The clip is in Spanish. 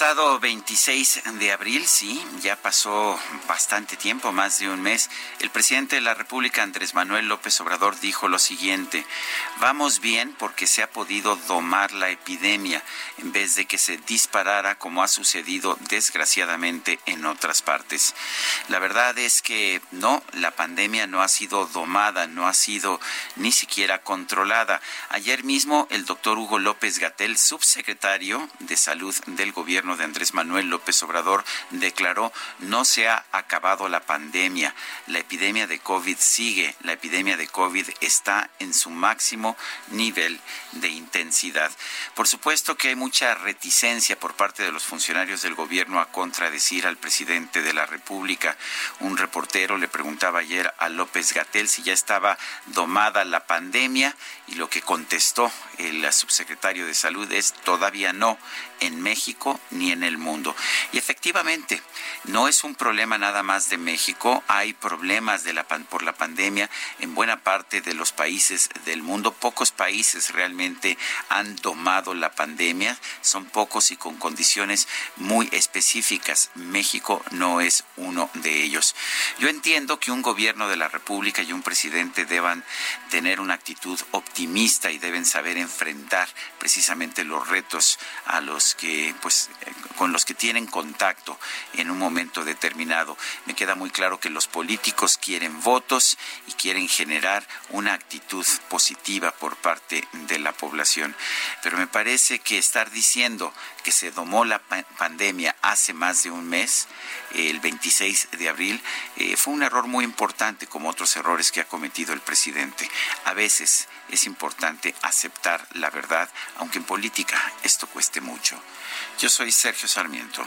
Pasado 26 de abril, sí, ya pasó bastante tiempo, más de un mes, el presidente de la República, Andrés Manuel López Obrador, dijo lo siguiente, vamos bien porque se ha podido domar la epidemia en vez de que se disparara como ha sucedido desgraciadamente en otras partes. La verdad es que no, la pandemia no ha sido domada, no ha sido ni siquiera controlada. Ayer mismo el doctor Hugo López Gatel, subsecretario de Salud del Gobierno, de Andrés Manuel López Obrador declaró no se ha acabado la pandemia, la epidemia de COVID sigue, la epidemia de COVID está en su máximo nivel de intensidad. Por supuesto que hay mucha reticencia por parte de los funcionarios del gobierno a contradecir al presidente de la República. Un reportero le preguntaba ayer a López Gatel si ya estaba domada la pandemia y lo que contestó el subsecretario de Salud es todavía no en México ni en el mundo. Y efectivamente, no es un problema nada más de México, hay problemas por la pandemia en buena parte de los países del mundo. Pocos países realmente han domado la pandemia, son pocos y con condiciones muy específicas. México no es uno de ellos. Yo entiendo que un gobierno de la República y un presidente deban tener una actitud optimista y deben saber enfrentar precisamente los retos a los que pues con los que tienen contacto en un momento determinado. Me queda muy claro que los políticos quieren votos y quieren generar una actitud positiva por parte de la población. Pero me parece que estar diciendo que se domó la pandemia hace más de un mes, el 26 de abril, eh, fue un error muy importante como otros errores que ha cometido el presidente. A veces es importante aceptar la verdad, aunque en política esto cueste mucho. Yo soy Sergio Sarmiento